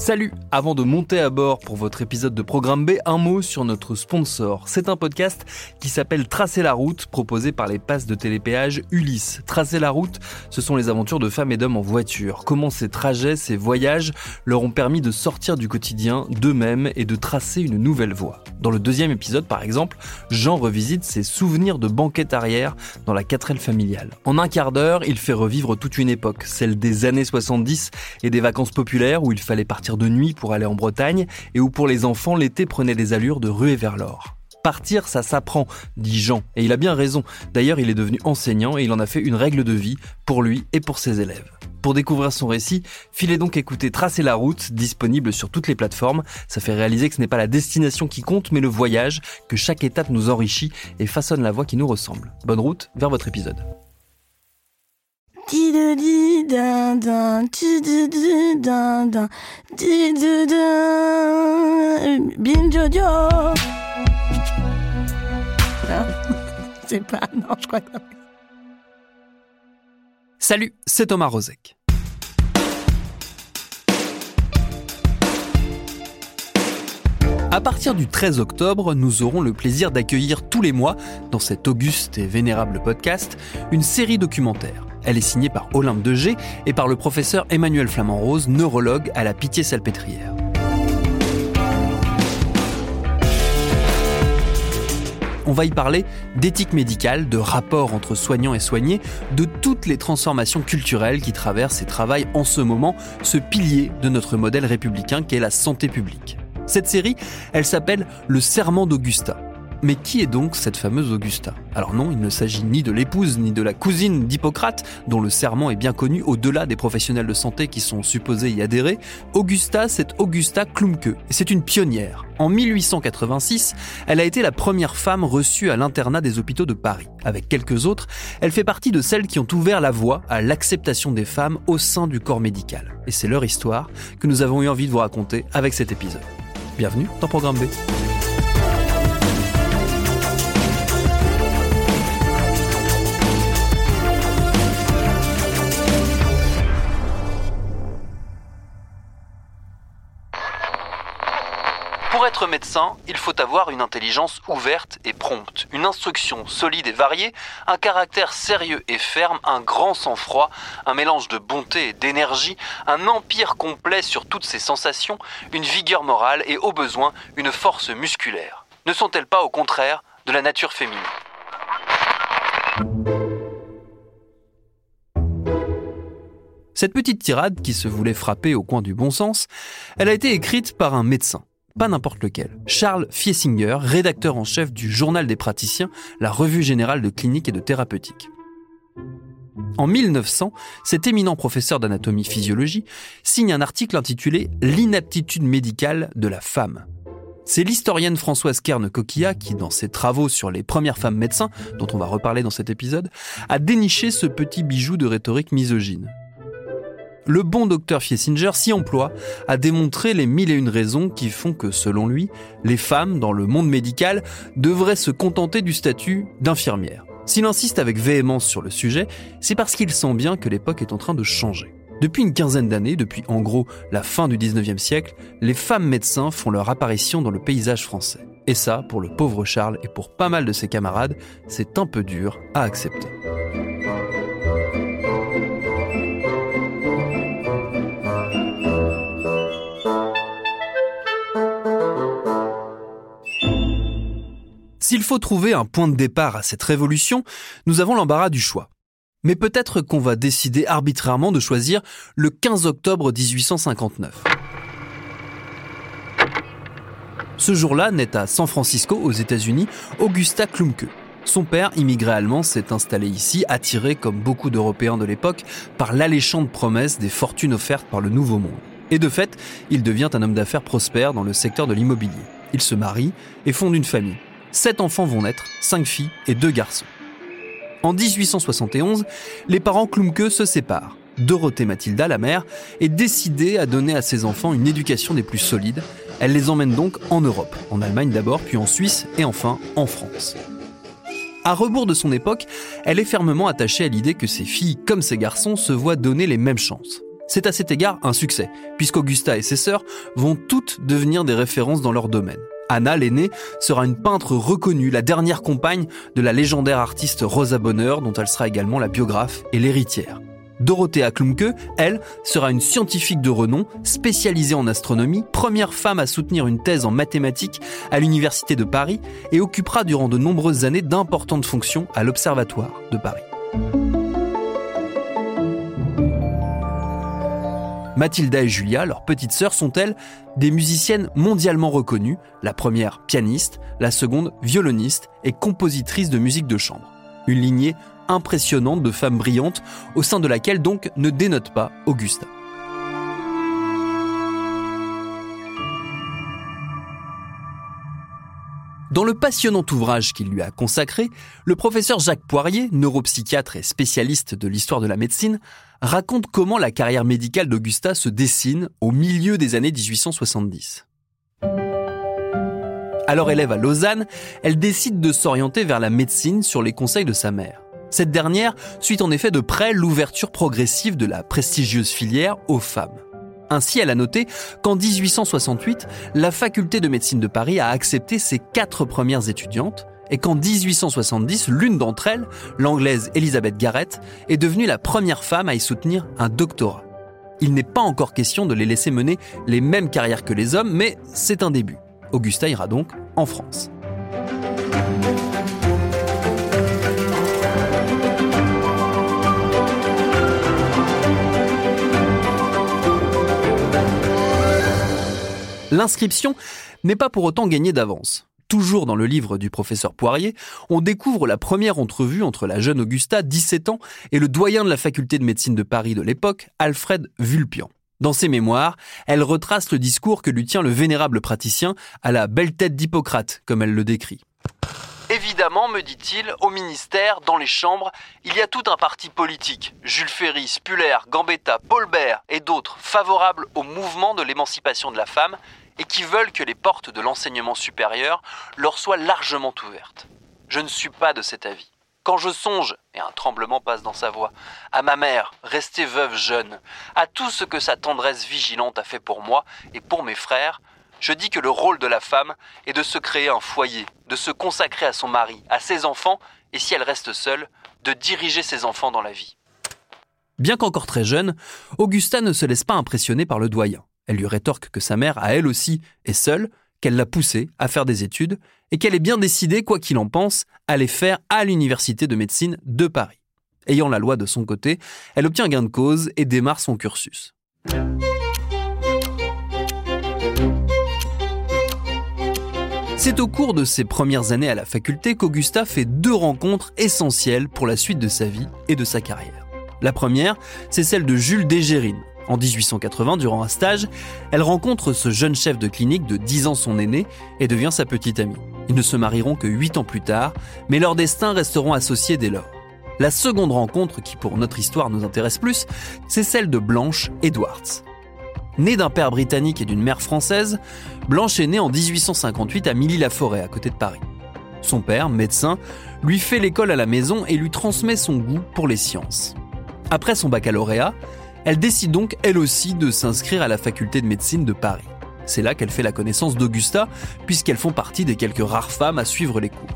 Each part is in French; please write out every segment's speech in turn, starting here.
Salut Avant de monter à bord pour votre épisode de Programme B, un mot sur notre sponsor. C'est un podcast qui s'appelle Tracer la route, proposé par les passes de télépéage Ulysse. Tracer la route, ce sont les aventures de femmes et d'hommes en voiture. Comment ces trajets, ces voyages leur ont permis de sortir du quotidien d'eux-mêmes et de tracer une nouvelle voie. Dans le deuxième épisode, par exemple, Jean revisite ses souvenirs de banquette arrière dans la 4L familiale. En un quart d'heure, il fait revivre toute une époque, celle des années 70 et des vacances populaires où il fallait partir de nuit pour aller en Bretagne et où pour les enfants l'été prenait des allures de ruée vers l'or. Partir, ça s'apprend, dit Jean, et il a bien raison. D'ailleurs, il est devenu enseignant et il en a fait une règle de vie pour lui et pour ses élèves. Pour découvrir son récit, filez donc écouter Tracer la route, disponible sur toutes les plateformes. Ça fait réaliser que ce n'est pas la destination qui compte, mais le voyage, que chaque étape nous enrichit et façonne la voie qui nous ressemble. Bonne route vers votre épisode. C'est pas, non, je crois Salut, c'est Thomas Rozek. À partir du 13 octobre, nous aurons le plaisir d'accueillir tous les mois, dans cet auguste et vénérable podcast, une série documentaire. Elle est signée par Olympe de et par le professeur Emmanuel Flamand-Rose, neurologue à la Pitié-Salpêtrière. On va y parler d'éthique médicale, de rapport entre soignants et soignés, de toutes les transformations culturelles qui traversent et travaillent en ce moment ce pilier de notre modèle républicain qu'est la santé publique. Cette série, elle s'appelle Le Serment d'Augusta. Mais qui est donc cette fameuse Augusta? Alors non, il ne s'agit ni de l'épouse ni de la cousine d'Hippocrate, dont le serment est bien connu au-delà des professionnels de santé qui sont supposés y adhérer. Augusta, c'est Augusta Klumke, et c'est une pionnière. En 1886, elle a été la première femme reçue à l'internat des hôpitaux de Paris. Avec quelques autres, elle fait partie de celles qui ont ouvert la voie à l'acceptation des femmes au sein du corps médical. Et c'est leur histoire que nous avons eu envie de vous raconter avec cet épisode. Bienvenue dans Programme B. Pour être médecin, il faut avoir une intelligence ouverte et prompte, une instruction solide et variée, un caractère sérieux et ferme, un grand sang-froid, un mélange de bonté et d'énergie, un empire complet sur toutes ses sensations, une vigueur morale et au besoin une force musculaire. Ne sont-elles pas au contraire de la nature féminine? Cette petite tirade, qui se voulait frapper au coin du bon sens, elle a été écrite par un médecin pas n'importe lequel. Charles Fiesinger, rédacteur en chef du Journal des praticiens, la revue générale de clinique et de thérapeutique. En 1900, cet éminent professeur d'anatomie-physiologie signe un article intitulé L'inaptitude médicale de la femme. C'est l'historienne Françoise Kern-Coquillat qui, dans ses travaux sur les premières femmes médecins, dont on va reparler dans cet épisode, a déniché ce petit bijou de rhétorique misogyne le bon docteur Fiesinger s'y emploie à démontrer les mille et une raisons qui font que, selon lui, les femmes, dans le monde médical, devraient se contenter du statut d'infirmière. S'il insiste avec véhémence sur le sujet, c'est parce qu'il sent bien que l'époque est en train de changer. Depuis une quinzaine d'années, depuis en gros la fin du 19e siècle, les femmes médecins font leur apparition dans le paysage français. Et ça, pour le pauvre Charles et pour pas mal de ses camarades, c'est un peu dur à accepter. S'il faut trouver un point de départ à cette révolution, nous avons l'embarras du choix. Mais peut-être qu'on va décider arbitrairement de choisir le 15 octobre 1859. Ce jour-là naît à San Francisco, aux États-Unis, Augusta Klumke. Son père, immigré allemand, s'est installé ici, attiré, comme beaucoup d'Européens de l'époque, par l'alléchante promesse des fortunes offertes par le Nouveau Monde. Et de fait, il devient un homme d'affaires prospère dans le secteur de l'immobilier. Il se marie et fonde une famille. Sept enfants vont naître, cinq filles et deux garçons. En 1871, les parents Klumke se séparent. Dorothée Mathilda, la mère, est décidée à donner à ses enfants une éducation des plus solides. Elle les emmène donc en Europe, en Allemagne d'abord, puis en Suisse et enfin en France. À rebours de son époque, elle est fermement attachée à l'idée que ses filles, comme ses garçons, se voient donner les mêmes chances. C'est à cet égard un succès, puisqu'Augusta et ses sœurs vont toutes devenir des références dans leur domaine. Anna, l'aînée, sera une peintre reconnue, la dernière compagne de la légendaire artiste Rosa Bonheur, dont elle sera également la biographe et l'héritière. Dorothea Klumke, elle, sera une scientifique de renom, spécialisée en astronomie, première femme à soutenir une thèse en mathématiques à l'Université de Paris et occupera durant de nombreuses années d'importantes fonctions à l'Observatoire de Paris. Mathilda et Julia, leurs petites sœurs, sont elles des musiciennes mondialement reconnues, la première pianiste, la seconde violoniste et compositrice de musique de chambre. Une lignée impressionnante de femmes brillantes, au sein de laquelle donc ne dénote pas Augusta. Dans le passionnant ouvrage qu'il lui a consacré, le professeur Jacques Poirier, neuropsychiatre et spécialiste de l'histoire de la médecine, raconte comment la carrière médicale d'Augusta se dessine au milieu des années 1870. Alors élève à Lausanne, elle décide de s'orienter vers la médecine sur les conseils de sa mère. Cette dernière suit en effet de près l'ouverture progressive de la prestigieuse filière aux femmes. Ainsi, elle a noté qu'en 1868, la faculté de médecine de Paris a accepté ses quatre premières étudiantes et qu'en 1870, l'une d'entre elles, l'anglaise Elizabeth Garrett, est devenue la première femme à y soutenir un doctorat. Il n'est pas encore question de les laisser mener les mêmes carrières que les hommes, mais c'est un début. Augusta ira donc en France. L'inscription n'est pas pour autant gagnée d'avance. Toujours dans le livre du professeur Poirier, on découvre la première entrevue entre la jeune Augusta, 17 ans, et le doyen de la faculté de médecine de Paris de l'époque, Alfred Vulpian. Dans ses mémoires, elle retrace le discours que lui tient le vénérable praticien à la belle tête d'Hippocrate, comme elle le décrit. Évidemment, me dit-il, au ministère, dans les chambres, il y a tout un parti politique, Jules Ferry, Spuller, Gambetta, Paulbert et d'autres, favorables au mouvement de l'émancipation de la femme et qui veulent que les portes de l'enseignement supérieur leur soient largement ouvertes. Je ne suis pas de cet avis. Quand je songe, et un tremblement passe dans sa voix, à ma mère, restée veuve jeune, à tout ce que sa tendresse vigilante a fait pour moi et pour mes frères, je dis que le rôle de la femme est de se créer un foyer, de se consacrer à son mari, à ses enfants, et si elle reste seule, de diriger ses enfants dans la vie. Bien qu'encore très jeune, Augusta ne se laisse pas impressionner par le doyen. Elle lui rétorque que sa mère, à elle aussi, est seule, qu'elle l'a poussée à faire des études et qu'elle est bien décidée, quoi qu'il en pense, à les faire à l'université de médecine de Paris. Ayant la loi de son côté, elle obtient gain de cause et démarre son cursus. C'est au cours de ses premières années à la faculté qu'Augusta fait deux rencontres essentielles pour la suite de sa vie et de sa carrière. La première, c'est celle de Jules Dégérine, en 1880, durant un stage, elle rencontre ce jeune chef de clinique de 10 ans son aîné et devient sa petite amie. Ils ne se marieront que 8 ans plus tard, mais leurs destins resteront associés dès lors. La seconde rencontre, qui pour notre histoire nous intéresse plus, c'est celle de Blanche Edwards. Née d'un père britannique et d'une mère française, Blanche est née en 1858 à Milly-la-Forêt, à côté de Paris. Son père, médecin, lui fait l'école à la maison et lui transmet son goût pour les sciences. Après son baccalauréat, elle décide donc elle aussi de s'inscrire à la faculté de médecine de Paris. C'est là qu'elle fait la connaissance d'Augusta, puisqu'elles font partie des quelques rares femmes à suivre les cours.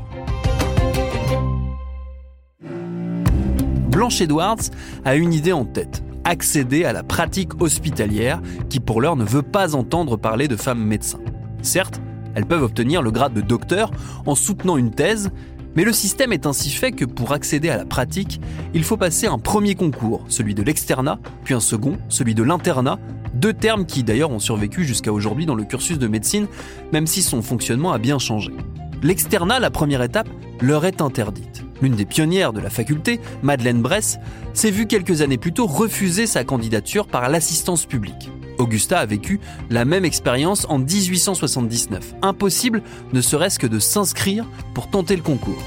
Blanche Edwards a une idée en tête, accéder à la pratique hospitalière qui pour l'heure ne veut pas entendre parler de femmes médecins. Certes, elles peuvent obtenir le grade de docteur en soutenant une thèse, mais le système est ainsi fait que pour accéder à la pratique, il faut passer un premier concours, celui de l'externat, puis un second, celui de l'internat, deux termes qui d'ailleurs ont survécu jusqu'à aujourd'hui dans le cursus de médecine, même si son fonctionnement a bien changé. L'externat, la première étape, leur est interdite. L'une des pionnières de la faculté, Madeleine Bress, s'est vue quelques années plus tôt refuser sa candidature par l'assistance publique. Augusta a vécu la même expérience en 1879. Impossible ne serait-ce que de s'inscrire pour tenter le concours.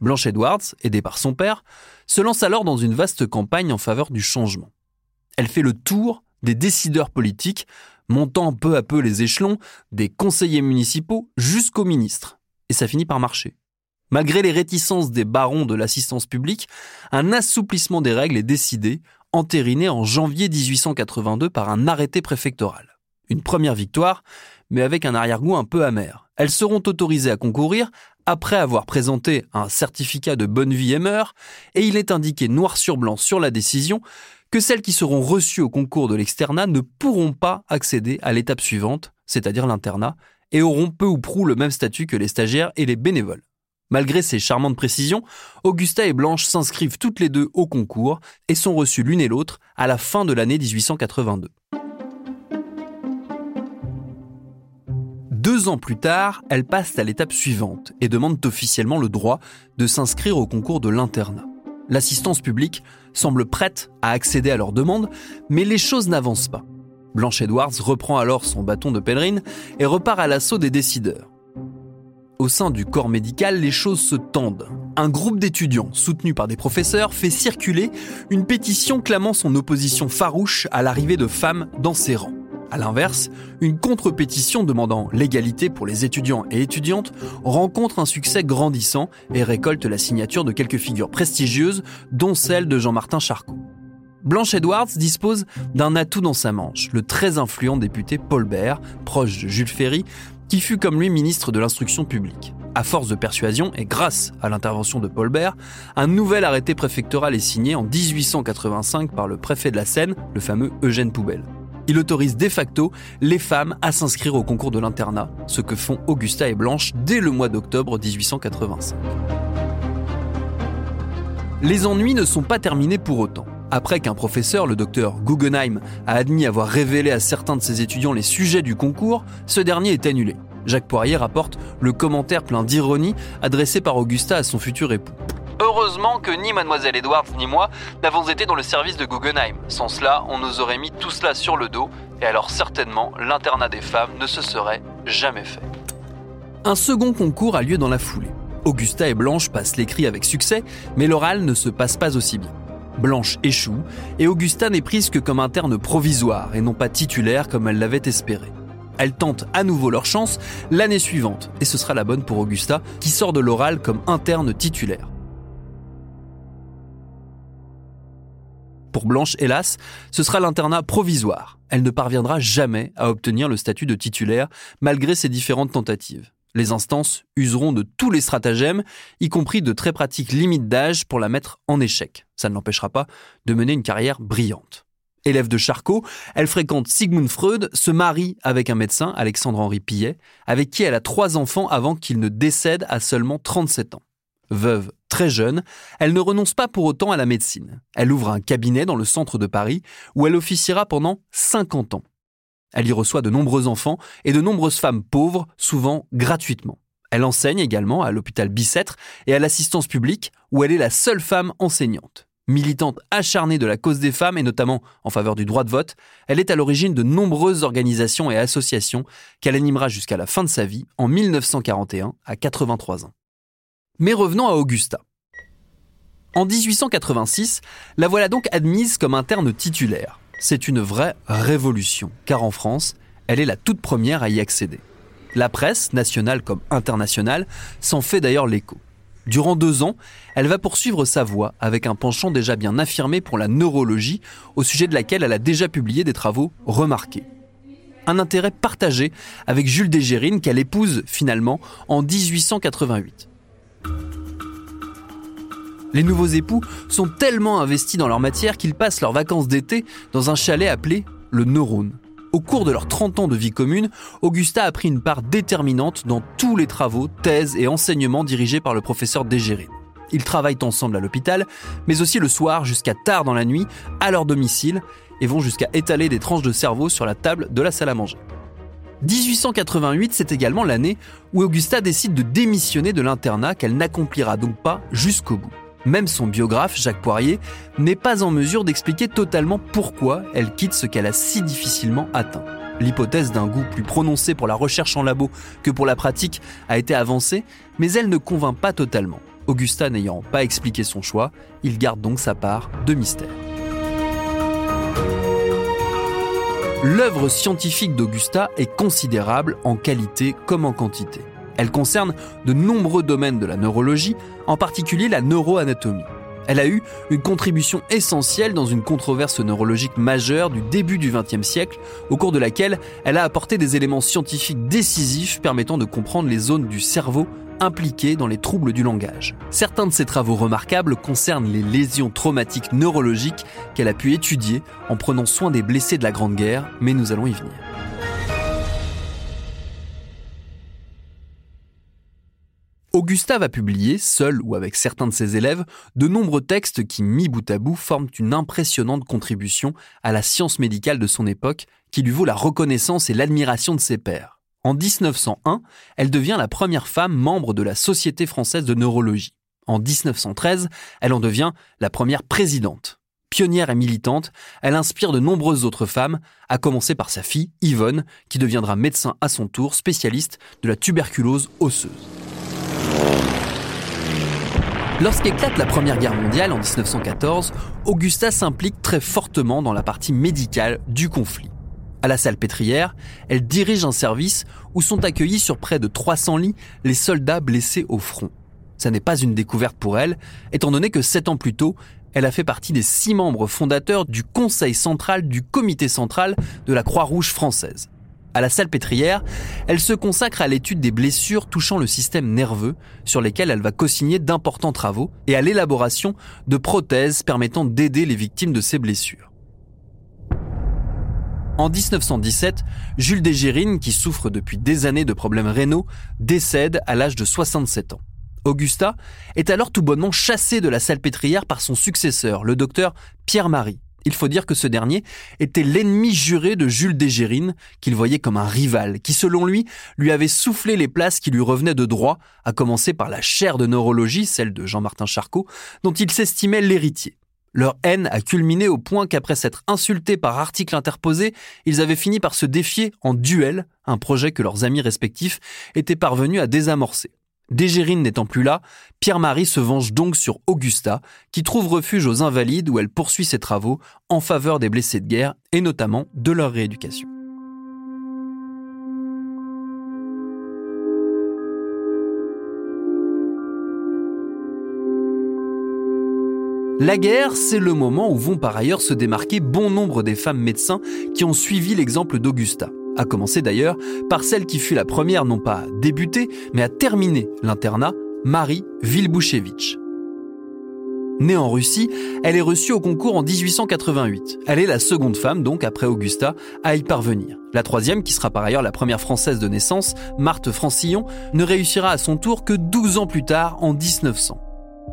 Blanche Edwards, aidée par son père, se lance alors dans une vaste campagne en faveur du changement. Elle fait le tour des décideurs politiques, montant peu à peu les échelons des conseillers municipaux jusqu'aux ministres. Et ça finit par marcher. Malgré les réticences des barons de l'assistance publique, un assouplissement des règles est décidé, entériné en janvier 1882 par un arrêté préfectoral. Une première victoire, mais avec un arrière-goût un peu amer. Elles seront autorisées à concourir après avoir présenté un certificat de bonne vie et mœurs, et il est indiqué noir sur blanc sur la décision que celles qui seront reçues au concours de l'externat ne pourront pas accéder à l'étape suivante, c'est-à-dire l'internat, et auront peu ou prou le même statut que les stagiaires et les bénévoles. Malgré ces charmantes précisions, Augusta et Blanche s'inscrivent toutes les deux au concours et sont reçues l'une et l'autre à la fin de l'année 1882. Deux ans plus tard, elles passent à l'étape suivante et demandent officiellement le droit de s'inscrire au concours de l'internat. L'assistance publique semble prête à accéder à leur demande, mais les choses n'avancent pas. Blanche Edwards reprend alors son bâton de pèlerine et repart à l'assaut des décideurs. Au sein du corps médical, les choses se tendent. Un groupe d'étudiants, soutenu par des professeurs, fait circuler une pétition clamant son opposition farouche à l'arrivée de femmes dans ses rangs. A l'inverse, une contre-pétition demandant l'égalité pour les étudiants et étudiantes rencontre un succès grandissant et récolte la signature de quelques figures prestigieuses, dont celle de Jean-Martin Charcot. Blanche Edwards dispose d'un atout dans sa manche, le très influent député Paul Bert, proche de Jules Ferry, qui fut comme lui ministre de l'instruction publique. À force de persuasion et grâce à l'intervention de Paul Bert, un nouvel arrêté préfectoral est signé en 1885 par le préfet de la Seine, le fameux Eugène Poubelle. Il autorise de facto les femmes à s'inscrire au concours de l'internat, ce que font Augusta et Blanche dès le mois d'octobre 1885. Les ennuis ne sont pas terminés pour autant. Après qu'un professeur, le docteur Guggenheim, a admis avoir révélé à certains de ses étudiants les sujets du concours, ce dernier est annulé. Jacques Poirier rapporte le commentaire plein d'ironie adressé par Augusta à son futur époux. Heureusement que ni Mademoiselle Edwards ni moi n'avons été dans le service de Guggenheim. Sans cela, on nous aurait mis tout cela sur le dos, et alors certainement l'internat des femmes ne se serait jamais fait. Un second concours a lieu dans la foulée. Augusta et Blanche passent l'écrit avec succès, mais l'oral ne se passe pas aussi bien. Blanche échoue, et Augusta n'est prise que comme interne provisoire et non pas titulaire comme elle l'avait espéré. Elles tentent à nouveau leur chance l'année suivante, et ce sera la bonne pour Augusta, qui sort de l'oral comme interne titulaire. Pour Blanche, hélas, ce sera l'internat provisoire. Elle ne parviendra jamais à obtenir le statut de titulaire, malgré ses différentes tentatives. Les instances useront de tous les stratagèmes, y compris de très pratiques limites d'âge pour la mettre en échec. Ça ne l'empêchera pas de mener une carrière brillante. Élève de Charcot, elle fréquente Sigmund Freud, se marie avec un médecin, Alexandre-Henri Pillet, avec qui elle a trois enfants avant qu'il ne décède à seulement 37 ans. Veuve très jeune, elle ne renonce pas pour autant à la médecine. Elle ouvre un cabinet dans le centre de Paris où elle officiera pendant 50 ans. Elle y reçoit de nombreux enfants et de nombreuses femmes pauvres, souvent gratuitement. Elle enseigne également à l'hôpital Bicêtre et à l'assistance publique où elle est la seule femme enseignante. Militante acharnée de la cause des femmes et notamment en faveur du droit de vote, elle est à l'origine de nombreuses organisations et associations qu'elle animera jusqu'à la fin de sa vie en 1941 à 83 ans. Mais revenons à Augusta. En 1886, la voilà donc admise comme interne titulaire. C'est une vraie révolution, car en France, elle est la toute première à y accéder. La presse, nationale comme internationale, s'en fait d'ailleurs l'écho. Durant deux ans, elle va poursuivre sa voie avec un penchant déjà bien affirmé pour la neurologie, au sujet de laquelle elle a déjà publié des travaux remarqués. Un intérêt partagé avec Jules Dégérine qu'elle épouse finalement en 1888. Les nouveaux époux sont tellement investis dans leur matière qu'ils passent leurs vacances d'été dans un chalet appelé le Neurone. Au cours de leurs 30 ans de vie commune, Augusta a pris une part déterminante dans tous les travaux, thèses et enseignements dirigés par le professeur Dégérine. Ils travaillent ensemble à l'hôpital, mais aussi le soir jusqu'à tard dans la nuit, à leur domicile, et vont jusqu'à étaler des tranches de cerveau sur la table de la salle à manger. 1888, c'est également l'année où Augusta décide de démissionner de l'internat qu'elle n'accomplira donc pas jusqu'au bout. Même son biographe, Jacques Poirier, n'est pas en mesure d'expliquer totalement pourquoi elle quitte ce qu'elle a si difficilement atteint. L'hypothèse d'un goût plus prononcé pour la recherche en labo que pour la pratique a été avancée, mais elle ne convainc pas totalement. Augusta n'ayant pas expliqué son choix, il garde donc sa part de mystère. L'œuvre scientifique d'Augusta est considérable en qualité comme en quantité. Elle concerne de nombreux domaines de la neurologie, en particulier la neuroanatomie. Elle a eu une contribution essentielle dans une controverse neurologique majeure du début du XXe siècle, au cours de laquelle elle a apporté des éléments scientifiques décisifs permettant de comprendre les zones du cerveau impliquées dans les troubles du langage. Certains de ses travaux remarquables concernent les lésions traumatiques neurologiques qu'elle a pu étudier en prenant soin des blessés de la Grande Guerre, mais nous allons y venir. Augusta va publier, seul ou avec certains de ses élèves, de nombreux textes qui, mis bout à bout, forment une impressionnante contribution à la science médicale de son époque, qui lui vaut la reconnaissance et l'admiration de ses pairs. En 1901, elle devient la première femme membre de la Société française de neurologie. En 1913, elle en devient la première présidente. Pionnière et militante, elle inspire de nombreuses autres femmes, à commencer par sa fille, Yvonne, qui deviendra médecin à son tour, spécialiste de la tuberculose osseuse. Lorsqu'éclate la Première Guerre mondiale en 1914, Augusta s'implique très fortement dans la partie médicale du conflit. À la Salpêtrière, elle dirige un service où sont accueillis sur près de 300 lits les soldats blessés au front. Ça n'est pas une découverte pour elle, étant donné que sept ans plus tôt, elle a fait partie des six membres fondateurs du Conseil central du Comité central de la Croix-Rouge française. À la Salpêtrière, elle se consacre à l'étude des blessures touchant le système nerveux, sur lesquelles elle va co-signer d'importants travaux, et à l'élaboration de prothèses permettant d'aider les victimes de ces blessures. En 1917, Jules Dégérine, qui souffre depuis des années de problèmes rénaux, décède à l'âge de 67 ans. Augusta est alors tout bonnement chassé de la salpêtrière par son successeur, le docteur Pierre-Marie, il faut dire que ce dernier était l'ennemi juré de Jules Dégérine, qu'il voyait comme un rival, qui selon lui lui avait soufflé les places qui lui revenaient de droit, à commencer par la chaire de neurologie, celle de Jean-Martin Charcot, dont il s'estimait l'héritier. Leur haine a culminé au point qu'après s'être insultés par articles interposés, ils avaient fini par se défier en duel, un projet que leurs amis respectifs étaient parvenus à désamorcer. Dégérine n'étant plus là, Pierre-Marie se venge donc sur Augusta, qui trouve refuge aux Invalides où elle poursuit ses travaux en faveur des blessés de guerre et notamment de leur rééducation. La guerre, c'est le moment où vont par ailleurs se démarquer bon nombre des femmes médecins qui ont suivi l'exemple d'Augusta à commencer d'ailleurs par celle qui fut la première non pas à débuter, mais à terminer l'internat, Marie Vilbouchevitch. Née en Russie, elle est reçue au concours en 1888. Elle est la seconde femme, donc après Augusta, à y parvenir. La troisième, qui sera par ailleurs la première française de naissance, Marthe Francillon, ne réussira à son tour que 12 ans plus tard, en 1900.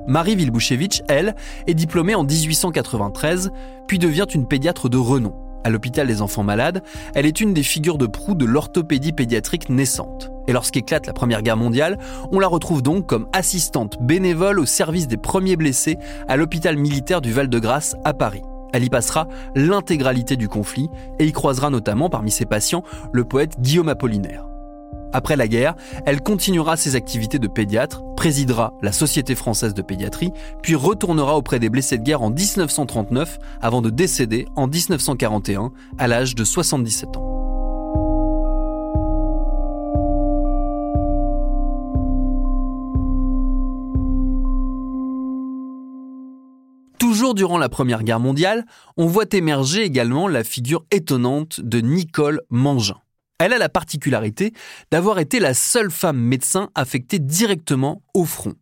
Marie Vilbouchevitch, elle, est diplômée en 1893, puis devient une pédiatre de renom. À l'hôpital des enfants malades, elle est une des figures de proue de l'orthopédie pédiatrique naissante. Et lorsqu'éclate la Première Guerre mondiale, on la retrouve donc comme assistante bénévole au service des premiers blessés à l'hôpital militaire du Val-de-Grâce à Paris. Elle y passera l'intégralité du conflit et y croisera notamment parmi ses patients le poète Guillaume Apollinaire. Après la guerre, elle continuera ses activités de pédiatre, présidera la Société française de pédiatrie, puis retournera auprès des blessés de guerre en 1939 avant de décéder en 1941 à l'âge de 77 ans. Toujours durant la Première Guerre mondiale, on voit émerger également la figure étonnante de Nicole Mangin. Elle a la particularité d'avoir été la seule femme médecin affectée directement au front.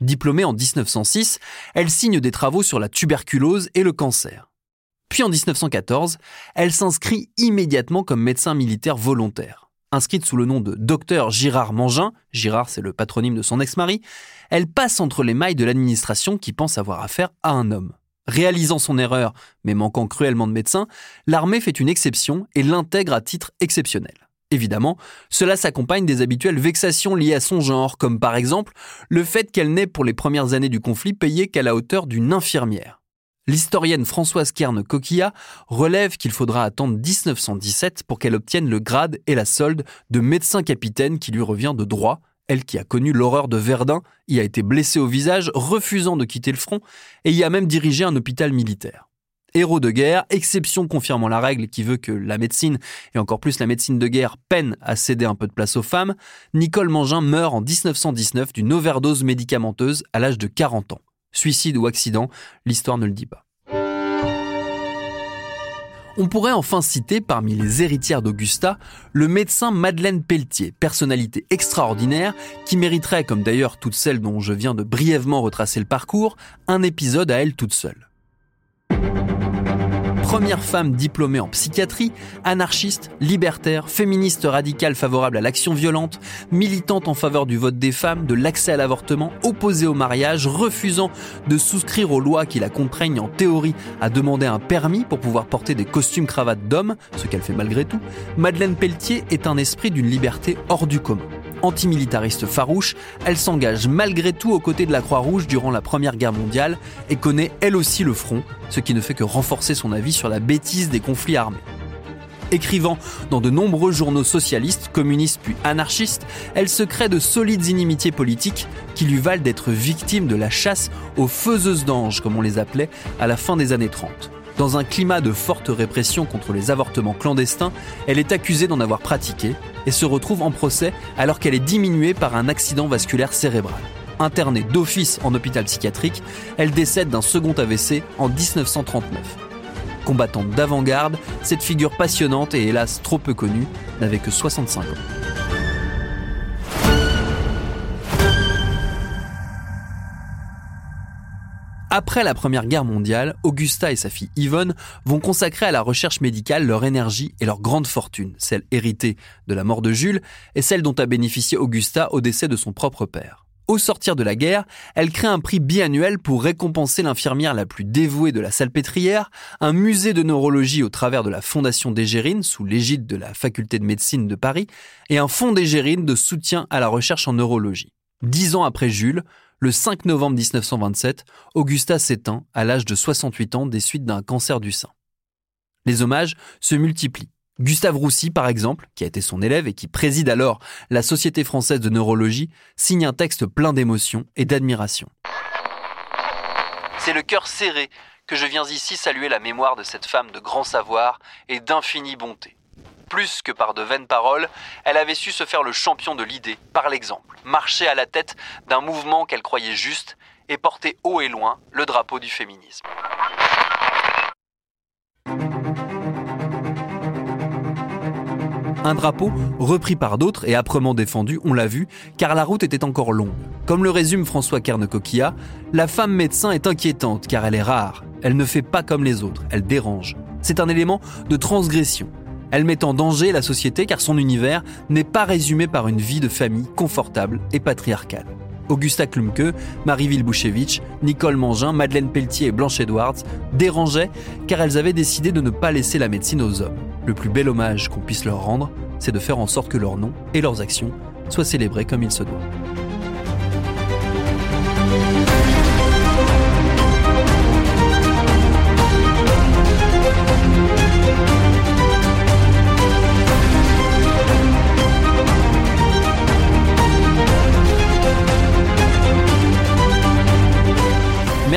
Diplômée en 1906, elle signe des travaux sur la tuberculose et le cancer. Puis en 1914, elle s'inscrit immédiatement comme médecin militaire volontaire. Inscrite sous le nom de docteur Girard Mangin, Girard c'est le patronyme de son ex-mari, elle passe entre les mailles de l'administration qui pense avoir affaire à un homme. Réalisant son erreur, mais manquant cruellement de médecins, l'armée fait une exception et l'intègre à titre exceptionnel. Évidemment, cela s'accompagne des habituelles vexations liées à son genre, comme par exemple le fait qu'elle n'ait pour les premières années du conflit payé qu'à la hauteur d'une infirmière. L'historienne Françoise Kern Coquilla relève qu'il faudra attendre 1917 pour qu'elle obtienne le grade et la solde de médecin capitaine qui lui revient de droit, elle qui a connu l'horreur de Verdun, y a été blessée au visage, refusant de quitter le front, et y a même dirigé un hôpital militaire. Héros de guerre, exception confirmant la règle qui veut que la médecine, et encore plus la médecine de guerre, peine à céder un peu de place aux femmes, Nicole Mangin meurt en 1919 d'une overdose médicamenteuse à l'âge de 40 ans. Suicide ou accident, l'histoire ne le dit pas. On pourrait enfin citer parmi les héritières d'Augusta le médecin Madeleine Pelletier, personnalité extraordinaire qui mériterait, comme d'ailleurs toutes celles dont je viens de brièvement retracer le parcours, un épisode à elle toute seule première femme diplômée en psychiatrie, anarchiste, libertaire, féministe radicale favorable à l'action violente, militante en faveur du vote des femmes, de l'accès à l'avortement, opposée au mariage, refusant de souscrire aux lois qui la contraignent en théorie à demander un permis pour pouvoir porter des costumes cravates d'hommes, ce qu'elle fait malgré tout, Madeleine Pelletier est un esprit d'une liberté hors du commun antimilitariste farouche, elle s'engage malgré tout aux côtés de la Croix-Rouge durant la Première Guerre mondiale et connaît elle aussi le front, ce qui ne fait que renforcer son avis sur la bêtise des conflits armés. Écrivant dans de nombreux journaux socialistes, communistes puis anarchistes, elle se crée de solides inimitiés politiques qui lui valent d'être victime de la chasse aux faiseuses d'anges, comme on les appelait, à la fin des années 30. Dans un climat de forte répression contre les avortements clandestins, elle est accusée d'en avoir pratiqué et se retrouve en procès alors qu'elle est diminuée par un accident vasculaire cérébral. Internée d'office en hôpital psychiatrique, elle décède d'un second AVC en 1939. Combattante d'avant-garde, cette figure passionnante et hélas trop peu connue n'avait que 65 ans. Après la Première Guerre mondiale, Augusta et sa fille Yvonne vont consacrer à la recherche médicale leur énergie et leur grande fortune, celle héritée de la mort de Jules et celle dont a bénéficié Augusta au décès de son propre père. Au sortir de la guerre, elle crée un prix biannuel pour récompenser l'infirmière la plus dévouée de la salpêtrière, un musée de neurologie au travers de la Fondation d'Égérine sous l'égide de la Faculté de médecine de Paris et un fonds d'Égérine de soutien à la recherche en neurologie. Dix ans après Jules, le 5 novembre 1927, Augusta s'éteint à l'âge de 68 ans des suites d'un cancer du sein. Les hommages se multiplient. Gustave Roussy, par exemple, qui a été son élève et qui préside alors la Société française de neurologie, signe un texte plein d'émotion et d'admiration. C'est le cœur serré que je viens ici saluer la mémoire de cette femme de grand savoir et d'infinie bonté plus que par de vaines paroles, elle avait su se faire le champion de l'idée, par l'exemple, marcher à la tête d'un mouvement qu'elle croyait juste et porter haut et loin le drapeau du féminisme. Un drapeau repris par d'autres et âprement défendu, on l'a vu, car la route était encore longue. Comme le résume François Kern-Coquilla, la femme médecin est inquiétante car elle est rare. Elle ne fait pas comme les autres, elle dérange. C'est un élément de transgression. Elle met en danger la société car son univers n'est pas résumé par une vie de famille confortable et patriarcale. Augusta Klumke, Marie-Ville Bouchevitch, Nicole Mangin, Madeleine Pelletier et Blanche Edwards dérangeaient car elles avaient décidé de ne pas laisser la médecine aux hommes. Le plus bel hommage qu'on puisse leur rendre, c'est de faire en sorte que leurs noms et leurs actions soient célébrés comme il se doit.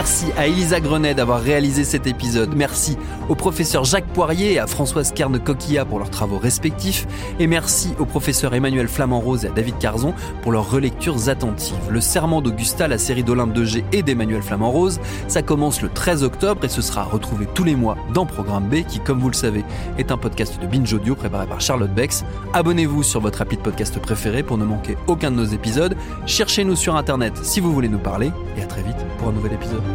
Merci à Elisa Grenet d'avoir réalisé cet épisode. Merci au professeur Jacques Poirier et à Françoise Kern Coquilla pour leurs travaux respectifs. Et merci au professeur Emmanuel Flamand-Rose et à David Carzon pour leurs relectures attentives. Le serment d'Augusta, la série d'Olympe de G et d'Emmanuel Flamand-Rose, ça commence le 13 octobre et ce sera retrouvé tous les mois dans Programme B qui, comme vous le savez, est un podcast de Binge Audio préparé par Charlotte Bex. Abonnez-vous sur votre appli de podcast préféré pour ne manquer aucun de nos épisodes. Cherchez-nous sur Internet si vous voulez nous parler et à très vite pour un nouvel épisode.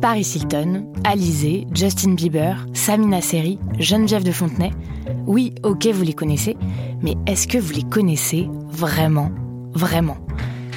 Paris Hilton, Alizé, Justin Bieber, Samina Seri, Geneviève de Fontenay. Oui, ok, vous les connaissez, mais est-ce que vous les connaissez vraiment Vraiment?